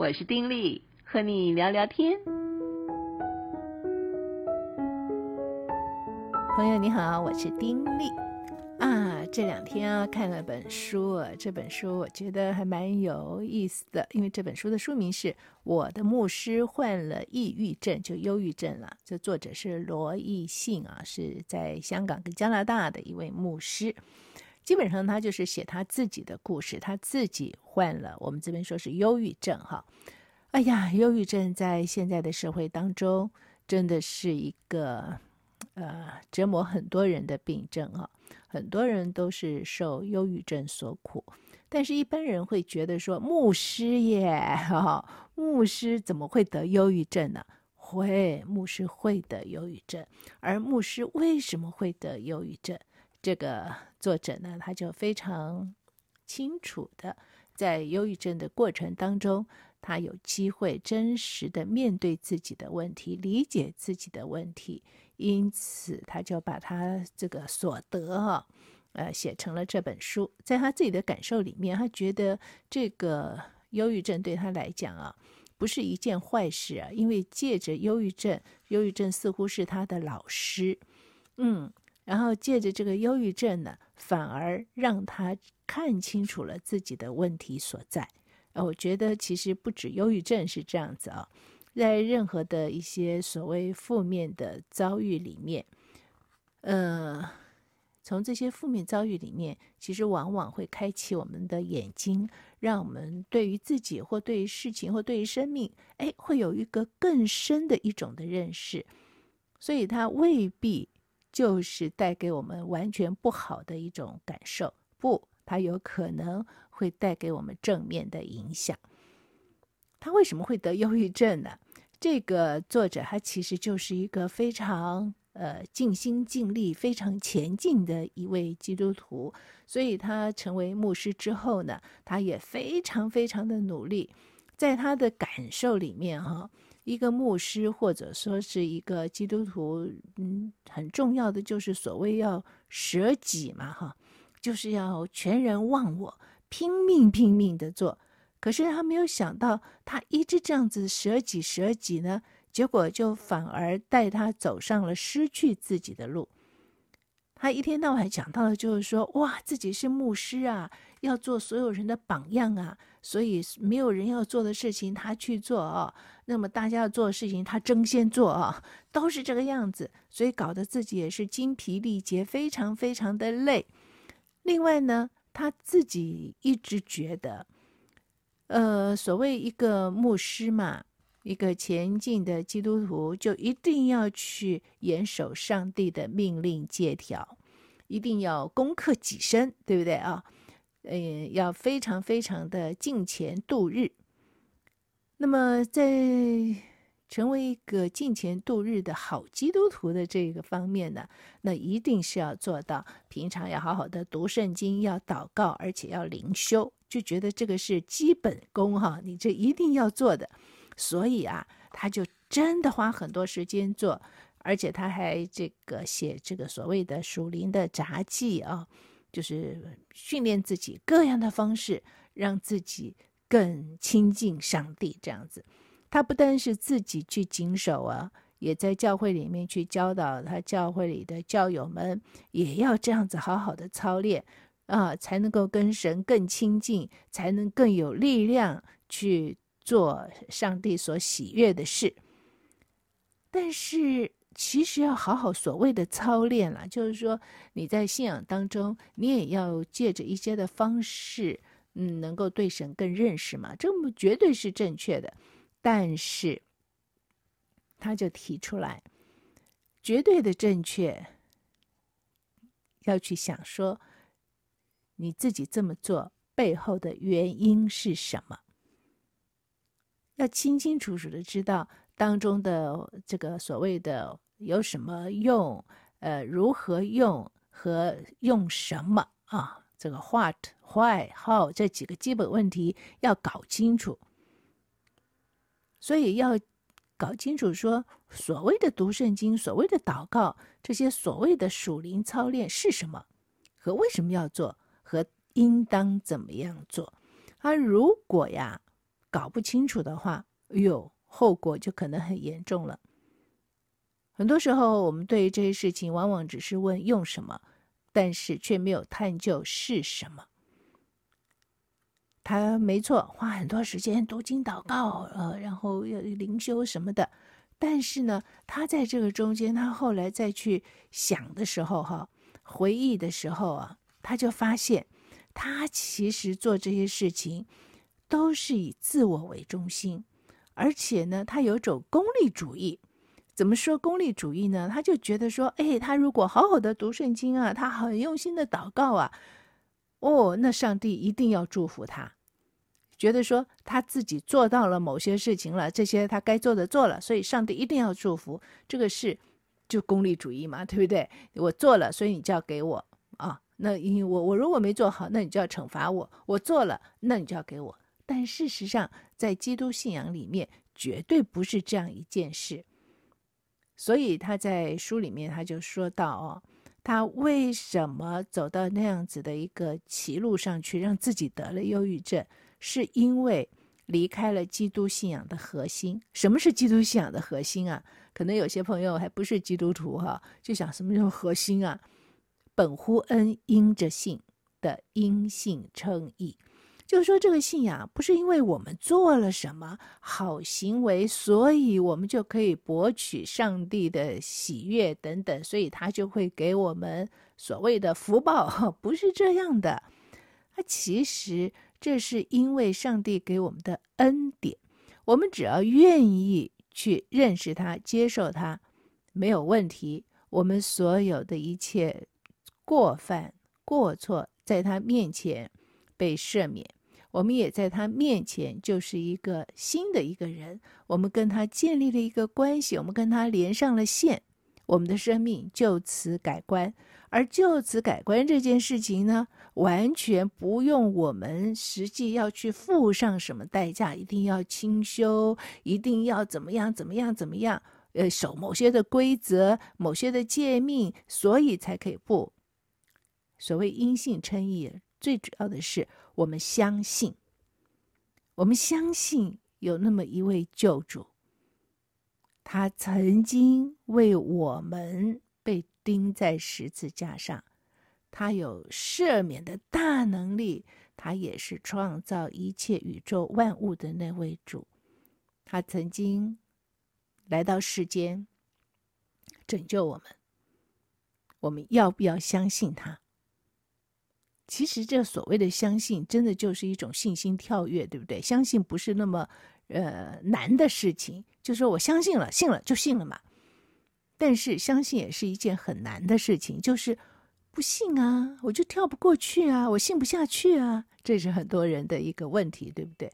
我是丁力，和你聊聊天。朋友你好，我是丁力。啊，这两天啊看了本书，这本书我觉得还蛮有意思的，因为这本书的书名是《我的牧师患了抑郁症》，就忧郁症了。这作者是罗奕信啊，是在香港跟加拿大的一位牧师。基本上他就是写他自己的故事，他自己患了，我们这边说是忧郁症哈。哎呀，忧郁症在现在的社会当中真的是一个。呃，折磨很多人的病症啊，很多人都是受忧郁症所苦。但是，一般人会觉得说，牧师耶，哈，牧师怎么会得忧郁症呢？会，牧师会得忧郁症。而牧师为什么会得忧郁症？这个作者呢，他就非常清楚的，在忧郁症的过程当中，他有机会真实的面对自己的问题，理解自己的问题。因此，他就把他这个所得哈，呃，写成了这本书。在他自己的感受里面，他觉得这个忧郁症对他来讲啊，不是一件坏事啊，因为借着忧郁症，忧郁症似乎是他的老师，嗯，然后借着这个忧郁症呢，反而让他看清楚了自己的问题所在。呃，我觉得其实不止忧郁症是这样子啊。在任何的一些所谓负面的遭遇里面，呃，从这些负面遭遇里面，其实往往会开启我们的眼睛，让我们对于自己或对于事情或对于生命，哎，会有一个更深的一种的认识。所以他未必就是带给我们完全不好的一种感受，不，它有可能会带给我们正面的影响。他为什么会得忧郁症呢？这个作者他其实就是一个非常呃尽心尽力、非常前进的一位基督徒，所以他成为牧师之后呢，他也非常非常的努力。在他的感受里面，哈，一个牧师或者说是一个基督徒，嗯，很重要的就是所谓要舍己嘛，哈，就是要全人忘我，拼命拼命的做。可是他没有想到，他一直这样子舍己舍己呢，结果就反而带他走上了失去自己的路。他一天到晚讲到的就是说，哇，自己是牧师啊，要做所有人的榜样啊，所以没有人要做的事情他去做啊，那么大家要做的事情他争先做啊，都是这个样子，所以搞得自己也是精疲力竭，非常非常的累。另外呢，他自己一直觉得。呃，所谓一个牧师嘛，一个前进的基督徒，就一定要去严守上帝的命令戒条，一定要攻克己身，对不对啊？呃，要非常非常的敬虔度日。那么，在成为一个敬虔度日的好基督徒的这个方面呢，那一定是要做到平常要好好的读圣经，要祷告，而且要灵修。就觉得这个是基本功哈，你这一定要做的，所以啊，他就真的花很多时间做，而且他还这个写这个所谓的属灵的札记啊，就是训练自己各样的方式，让自己更亲近上帝这样子。他不单是自己去谨守啊，也在教会里面去教导他教会里的教友们，也要这样子好好的操练。啊，才能够跟神更亲近，才能更有力量去做上帝所喜悦的事。但是，其实要好好所谓的操练了，就是说你在信仰当中，你也要借着一些的方式，嗯，能够对神更认识嘛，这么绝对是正确的。但是，他就提出来，绝对的正确，要去想说。你自己这么做背后的原因是什么？要清清楚楚的知道当中的这个所谓的有什么用，呃，如何用和用什么啊？这个 what、why、how 这几个基本问题要搞清楚。所以要搞清楚说，所谓的读圣经、所谓的祷告，这些所谓的属灵操练是什么，和为什么要做。和应当怎么样做？而如果呀，搞不清楚的话，哎呦，后果就可能很严重了。很多时候，我们对于这些事情，往往只是问用什么，但是却没有探究是什么。他没错，花很多时间读经祷告，呃，然后要灵修什么的。但是呢，他在这个中间，他后来再去想的时候，哈，回忆的时候啊，他就发现，他其实做这些事情都是以自我为中心，而且呢，他有种功利主义。怎么说功利主义呢？他就觉得说，哎，他如果好好的读圣经啊，他很用心的祷告啊，哦，那上帝一定要祝福他。觉得说他自己做到了某些事情了，这些他该做的做了，所以上帝一定要祝福。这个是就功利主义嘛，对不对？我做了，所以你就要给我啊。那因为我我如果没做好，那你就要惩罚我。我做了，那你就要给我。但事实上，在基督信仰里面，绝对不是这样一件事。所以他在书里面他就说到哦，他为什么走到那样子的一个歧路上去，让自己得了忧郁症，是因为离开了基督信仰的核心。什么是基督信仰的核心啊？可能有些朋友还不是基督徒哈，就想什么叫核心啊？本乎恩，因着信的因信称义。就是说，这个信仰不是因为我们做了什么好行为，所以我们就可以博取上帝的喜悦等等，所以他就会给我们所谓的福报，不是这样的。他其实这是因为上帝给我们的恩典，我们只要愿意去认识他、接受他，没有问题。我们所有的一切过犯、过错，在他面前被赦免。我们也在他面前就是一个新的一个人，我们跟他建立了一个关系，我们跟他连上了线，我们的生命就此改观。而就此改观这件事情呢，完全不用我们实际要去付上什么代价，一定要清修，一定要怎么样怎么样怎么样，呃，守某些的规则、某些的诫命，所以才可以不。所谓因信称义，最主要的是。我们相信，我们相信有那么一位救主，他曾经为我们被钉在十字架上，他有赦免的大能力，他也是创造一切宇宙万物的那位主，他曾经来到世间拯救我们，我们要不要相信他？其实这所谓的相信，真的就是一种信心跳跃，对不对？相信不是那么呃难的事情，就说我相信了，信了就信了嘛。但是相信也是一件很难的事情，就是不信啊，我就跳不过去啊，我信不下去啊，这是很多人的一个问题，对不对？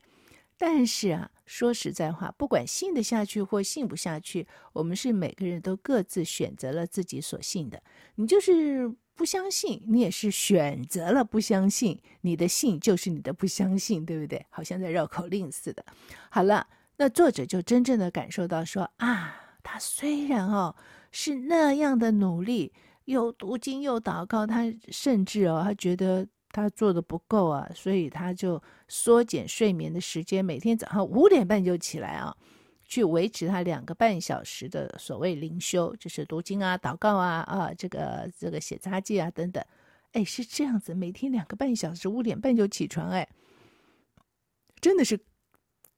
但是啊，说实在话，不管信得下去或信不下去，我们是每个人都各自选择了自己所信的，你就是。不相信，你也是选择了不相信，你的信就是你的不相信，对不对？好像在绕口令似的。好了，那作者就真正的感受到说啊，他虽然哦是那样的努力，又读经又祷告，他甚至哦他觉得他做的不够啊，所以他就缩减睡眠的时间，每天早上五点半就起来啊。去维持他两个半小时的所谓灵修，就是读经啊、祷告啊、啊这个这个写札记啊等等，哎，是这样子，每天两个半小时，五点半就起床，哎，真的是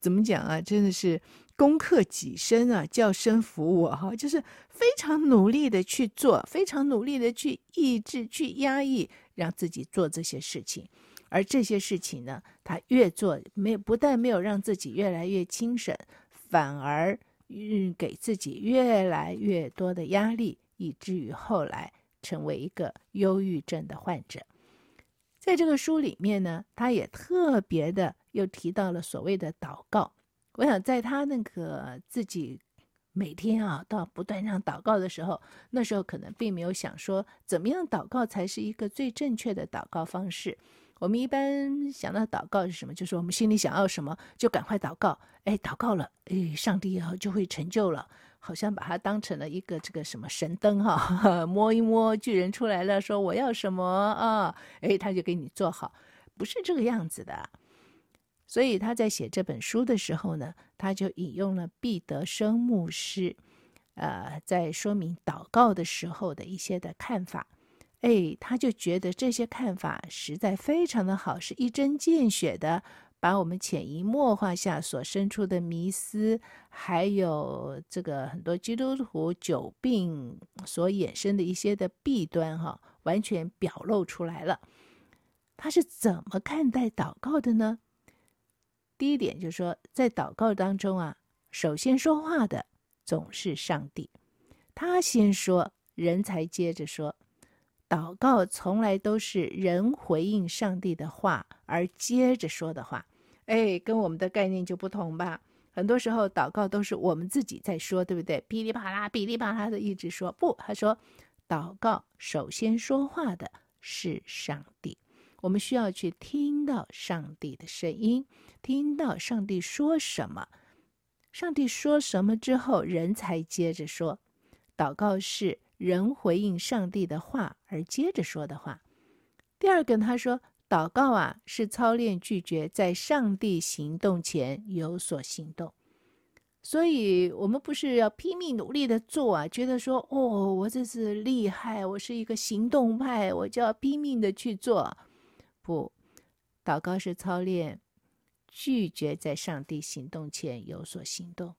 怎么讲啊？真的是攻克己身啊，叫身服我哈，就是非常努力的去做，非常努力的去抑制、去压抑，让自己做这些事情，而这些事情呢，他越做没不但没有让自己越来越精神。反而嗯，给自己越来越多的压力，以至于后来成为一个忧郁症的患者。在这个书里面呢，他也特别的又提到了所谓的祷告。我想在他那个自己每天啊，到不断让祷告的时候，那时候可能并没有想说怎么样祷告才是一个最正确的祷告方式。我们一般想到祷告是什么？就是我们心里想要什么，就赶快祷告。哎，祷告了，哎，上帝以后就会成就了，好像把它当成了一个这个什么神灯哈，摸一摸巨人出来了，说我要什么啊？哎，他就给你做好，不是这个样子的。所以他在写这本书的时候呢，他就引用了毕德生牧师，呃，在说明祷告的时候的一些的看法。哎，他就觉得这些看法实在非常的好，是一针见血的，把我们潜移默化下所生出的迷思，还有这个很多基督徒久病所衍生的一些的弊端，哈，完全表露出来了。他是怎么看待祷告的呢？第一点就是说，在祷告当中啊，首先说话的总是上帝，他先说，人才接着说。祷告从来都是人回应上帝的话而接着说的话，哎，跟我们的概念就不同吧？很多时候祷告都是我们自己在说，对不对？噼里啪啦、噼里啪啦的一直说。不，他说，祷告首先说话的是上帝，我们需要去听到上帝的声音，听到上帝说什么，上帝说什么之后，人才接着说。祷告是。人回应上帝的话而接着说的话。第二个，他说，祷告啊，是操练拒绝在上帝行动前有所行动。所以，我们不是要拼命努力的做啊，觉得说，哦，我这是厉害，我是一个行动派，我就要拼命的去做。不，祷告是操练拒绝在上帝行动前有所行动。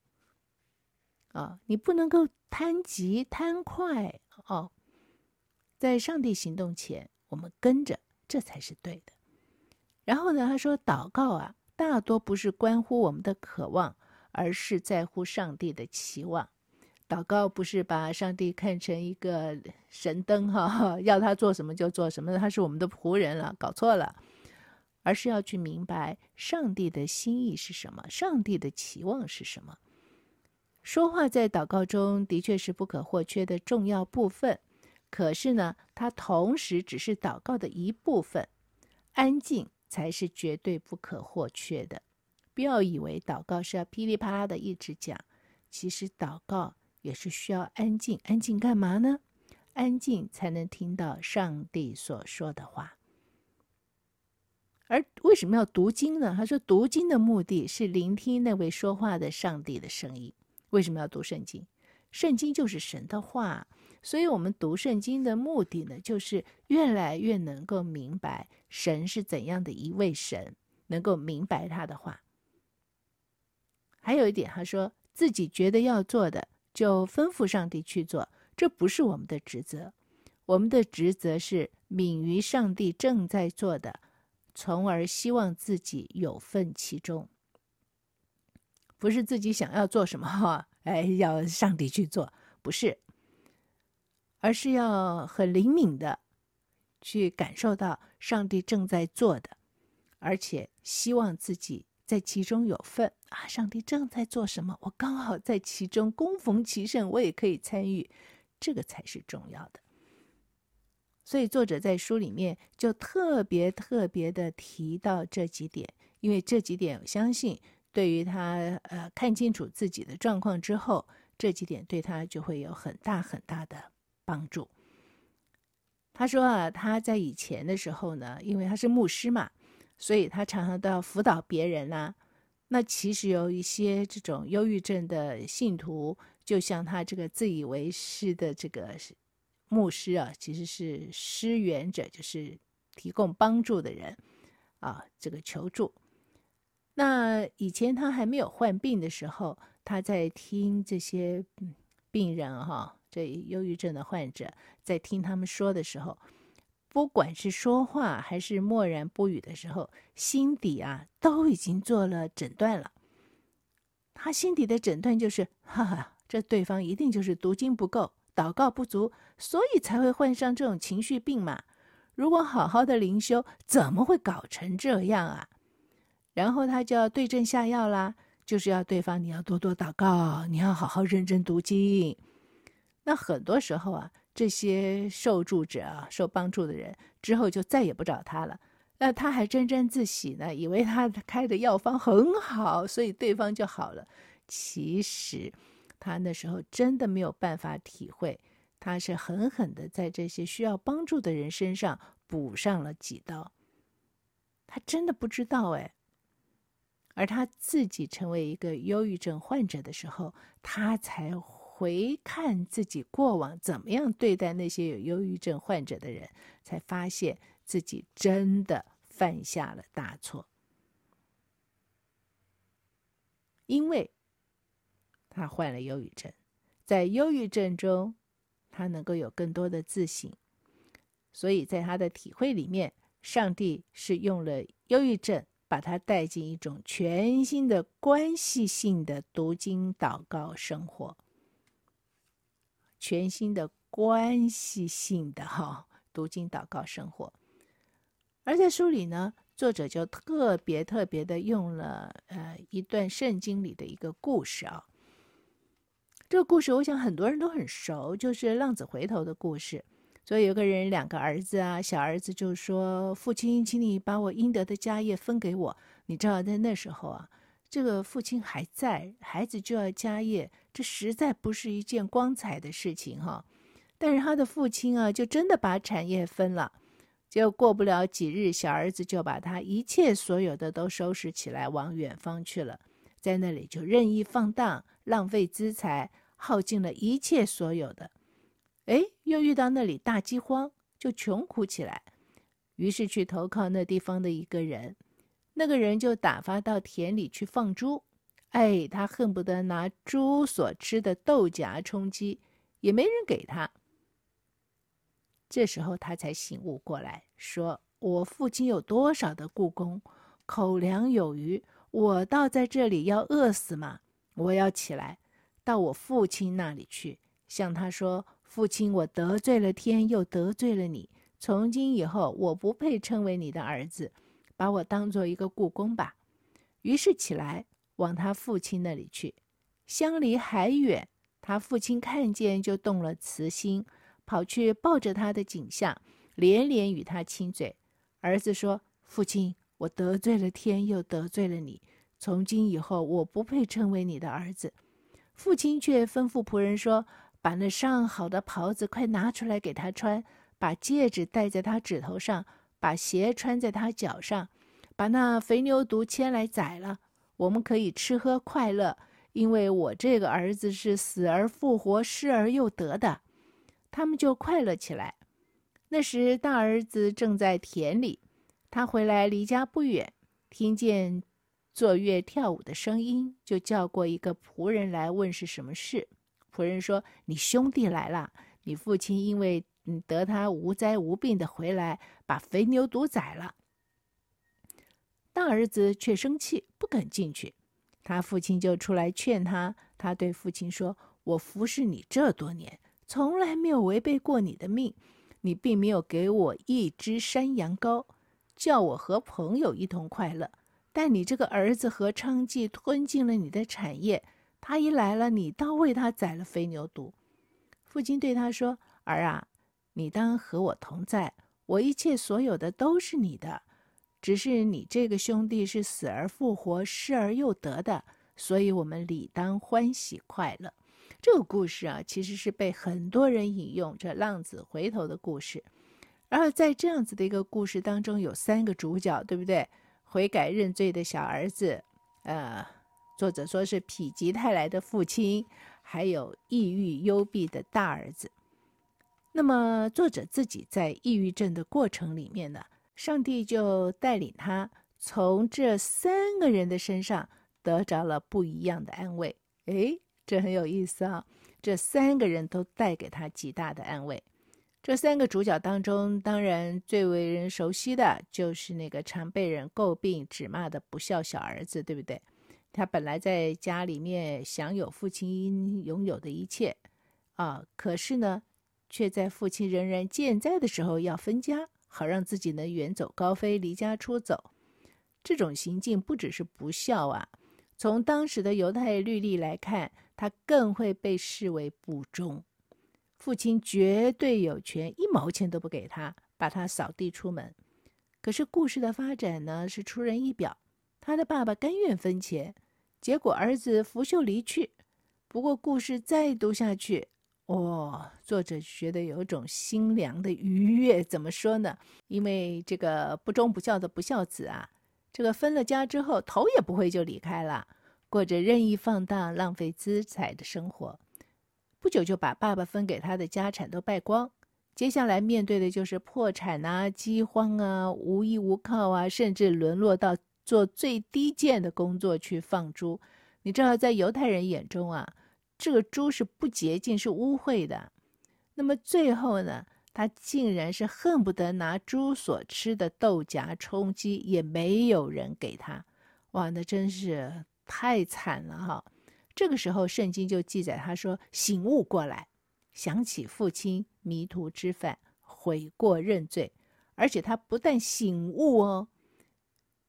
啊，你不能够贪急贪快哦，在上帝行动前，我们跟着，这才是对的。然后呢，他说，祷告啊，大多不是关乎我们的渴望，而是在乎上帝的期望。祷告不是把上帝看成一个神灯哈，要他做什么就做什么，他是我们的仆人了，搞错了，而是要去明白上帝的心意是什么，上帝的期望是什么。说话在祷告中的确是不可或缺的重要部分，可是呢，它同时只是祷告的一部分，安静才是绝对不可或缺的。不要以为祷告是要噼里啪啦的一直讲，其实祷告也是需要安静。安静干嘛呢？安静才能听到上帝所说的话。而为什么要读经呢？他说，读经的目的是聆听那位说话的上帝的声音。为什么要读圣经？圣经就是神的话，所以我们读圣经的目的呢，就是越来越能够明白神是怎样的一位神，能够明白他的话。还有一点，他说自己觉得要做的，就吩咐上帝去做，这不是我们的职责。我们的职责是敏于上帝正在做的，从而希望自己有份其中。不是自己想要做什么哈，哎，要上帝去做，不是，而是要很灵敏的去感受到上帝正在做的，而且希望自己在其中有份啊！上帝正在做什么，我刚好在其中，恭逢其盛，我也可以参与，这个才是重要的。所以作者在书里面就特别特别的提到这几点，因为这几点我相信。对于他，呃，看清楚自己的状况之后，这几点对他就会有很大很大的帮助。他说啊，他在以前的时候呢，因为他是牧师嘛，所以他常常都要辅导别人啊。那其实有一些这种忧郁症的信徒，就像他这个自以为是的这个牧师啊，其实是施援者，就是提供帮助的人啊，这个求助。那以前他还没有患病的时候，他在听这些病人哈，这忧郁症的患者在听他们说的时候，不管是说话还是默然不语的时候，心底啊都已经做了诊断了。他心底的诊断就是：哈哈，这对方一定就是读经不够、祷告不足，所以才会患上这种情绪病嘛。如果好好的灵修，怎么会搞成这样啊？然后他就要对症下药啦，就是要对方你要多多祷告，你要好好认真读经。那很多时候啊，这些受助者啊，受帮助的人之后就再也不找他了。那他还沾沾自喜呢，以为他开的药方很好，所以对方就好了。其实他那时候真的没有办法体会，他是狠狠的在这些需要帮助的人身上补上了几刀。他真的不知道哎。而他自己成为一个忧郁症患者的时候，他才回看自己过往怎么样对待那些有忧郁症患者的人，才发现自己真的犯下了大错。因为他患了忧郁症，在忧郁症中，他能够有更多的自省，所以在他的体会里面，上帝是用了忧郁症。把他带进一种全新的关系性的读经祷告生活，全新的关系性的哈读经祷告生活。而在书里呢，作者就特别特别的用了呃一段圣经里的一个故事啊。这个故事我想很多人都很熟，就是浪子回头的故事。所以有个人两个儿子啊，小儿子就说：“父亲，请你把我应得的家业分给我。”你知道，在那时候啊，这个父亲还在，孩子就要家业，这实在不是一件光彩的事情哈。但是他的父亲啊，就真的把产业分了。结果过不了几日，小儿子就把他一切所有的都收拾起来，往远方去了，在那里就任意放荡，浪费资财，耗尽了一切所有的。哎，又遇到那里大饥荒，就穷苦起来，于是去投靠那地方的一个人，那个人就打发到田里去放猪。哎，他恨不得拿猪所吃的豆荚充饥，也没人给他。这时候他才醒悟过来，说：“我父亲有多少的雇工，口粮有余，我倒在这里要饿死吗？我要起来，到我父亲那里去，向他说。”父亲，我得罪了天，又得罪了你。从今以后，我不配称为你的儿子，把我当做一个雇工吧。于是起来，往他父亲那里去。相离还远，他父亲看见，就动了慈心，跑去抱着他的颈项，连连与他亲嘴。儿子说：“父亲，我得罪了天，又得罪了你。从今以后，我不配称为你的儿子。”父亲却吩咐仆人说。把那上好的袍子快拿出来给他穿，把戒指戴在他指头上，把鞋穿在他脚上，把那肥牛犊牵来宰了，我们可以吃喝快乐，因为我这个儿子是死而复活、失而又得的。他们就快乐起来。那时大儿子正在田里，他回来离家不远，听见坐月跳舞的声音，就叫过一个仆人来问是什么事。仆人说：“你兄弟来了，你父亲因为得他无灾无病的回来，把肥牛犊宰了。”大儿子却生气，不肯进去。他父亲就出来劝他。他对父亲说：“我服侍你这多年，从来没有违背过你的命。你并没有给我一只山羊羔，叫我和朋友一同快乐。但你这个儿子和娼妓吞尽了你的产业。”他一来了，你倒为他宰了肥牛犊。父亲对他说：“儿啊，你当和我同在，我一切所有的都是你的。只是你这个兄弟是死而复活、失而又得的，所以我们理当欢喜快乐。”这个故事啊，其实是被很多人引用，这浪子回头的故事。然而在这样子的一个故事当中，有三个主角，对不对？悔改认罪的小儿子，呃。作者说是否极泰来的父亲，还有抑郁幽闭的大儿子。那么作者自己在抑郁症的过程里面呢，上帝就带领他从这三个人的身上得着了不一样的安慰。诶，这很有意思啊！这三个人都带给他极大的安慰。这三个主角当中，当然最为人熟悉的就是那个常被人诟病、指骂的不孝小儿子，对不对？他本来在家里面享有父亲应拥有的一切，啊，可是呢，却在父亲仍然健在的时候要分家，好让自己能远走高飞，离家出走。这种行径不只是不孝啊，从当时的犹太律例来看，他更会被视为不忠。父亲绝对有权一毛钱都不给他，把他扫地出门。可是故事的发展呢，是出人意表。他的爸爸甘愿分钱，结果儿子拂袖离去。不过故事再读下去，哦，作者觉得有种心凉的愉悦。怎么说呢？因为这个不忠不孝的不孝子啊，这个分了家之后，头也不回就离开了，过着任意放荡、浪费资财的生活。不久就把爸爸分给他的家产都败光，接下来面对的就是破产啊、饥荒啊、无依无靠啊，甚至沦落到做最低贱的工作去放猪。你知道，在犹太人眼中啊，这个猪是不洁净、是污秽的。那么最后呢，他竟然是恨不得拿猪所吃的豆荚充饥，也没有人给他。哇，那真是太惨了哈！这个时候，圣经就记载他说：“醒悟过来，想起父亲迷途知返，悔过认罪。”而且他不但醒悟哦，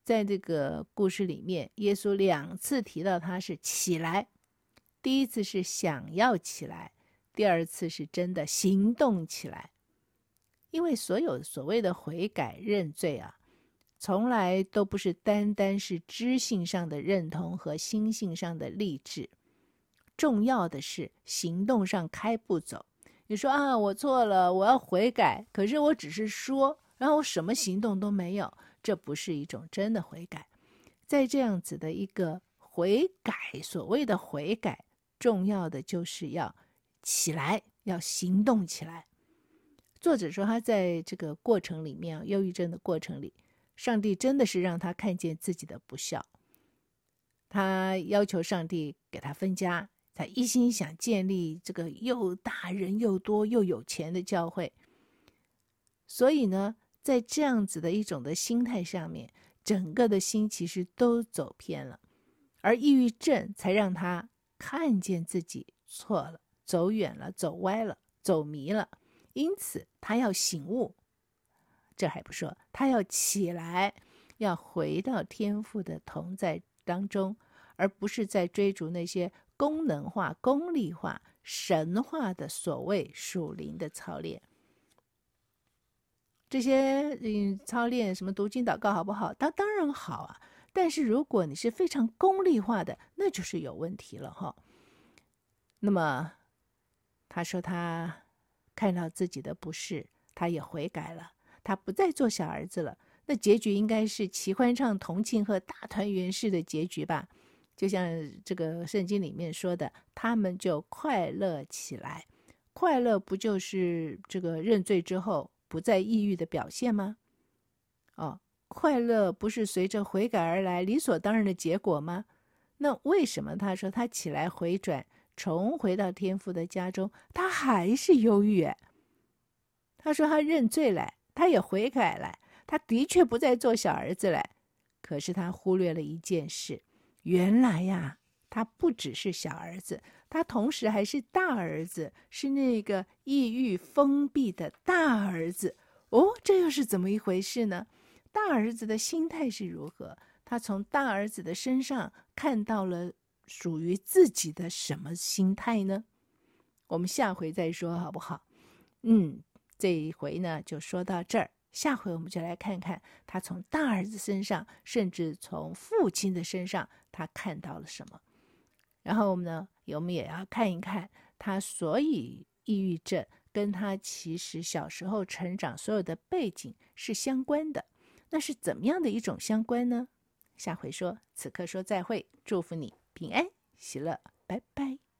在这个故事里面，耶稣两次提到他是起来，第一次是想要起来，第二次是真的行动起来。因为所有所谓的悔改认罪啊，从来都不是单单是知性上的认同和心性上的立志，重要的是行动上开步走。你说啊，我错了，我要悔改，可是我只是说，然后我什么行动都没有，这不是一种真的悔改。在这样子的一个悔改，所谓的悔改，重要的就是要起来，要行动起来。作者说，他在这个过程里面啊，忧郁症的过程里，上帝真的是让他看见自己的不孝。他要求上帝给他分家，他一心想建立这个又大人又多又有钱的教会。所以呢，在这样子的一种的心态上面，整个的心其实都走偏了，而抑郁症才让他看见自己错了，走远了，走歪了，走迷了。因此，他要醒悟，这还不说，他要起来，要回到天赋的同在当中，而不是在追逐那些功能化、功利化、神化的所谓属灵的操练。这些嗯，操练什么读经祷告好不好？他当然好啊，但是如果你是非常功利化的，那就是有问题了哈。那么，他说他。看到自己的不是，他也悔改了，他不再做小儿子了。那结局应该是齐欢唱、同庆和大团圆式的结局吧？就像这个圣经里面说的，他们就快乐起来。快乐不就是这个认罪之后不再抑郁的表现吗？哦，快乐不是随着悔改而来理所当然的结果吗？那为什么他说他起来回转？重回到天父的家中，他还是忧郁。他说他认罪了，他也悔改了，他的确不再做小儿子了。可是他忽略了一件事：原来呀，他不只是小儿子，他同时还是大儿子，是那个抑郁封闭的大儿子。哦，这又是怎么一回事呢？大儿子的心态是如何？他从大儿子的身上看到了。属于自己的什么心态呢？我们下回再说好不好？嗯，这一回呢就说到这儿，下回我们就来看看他从大儿子身上，甚至从父亲的身上，他看到了什么。然后我们呢，我们也要看一看他所以抑郁症跟他其实小时候成长所有的背景是相关的，那是怎么样的一种相关呢？下回说，此刻说再会，祝福你。平安喜乐，拜拜。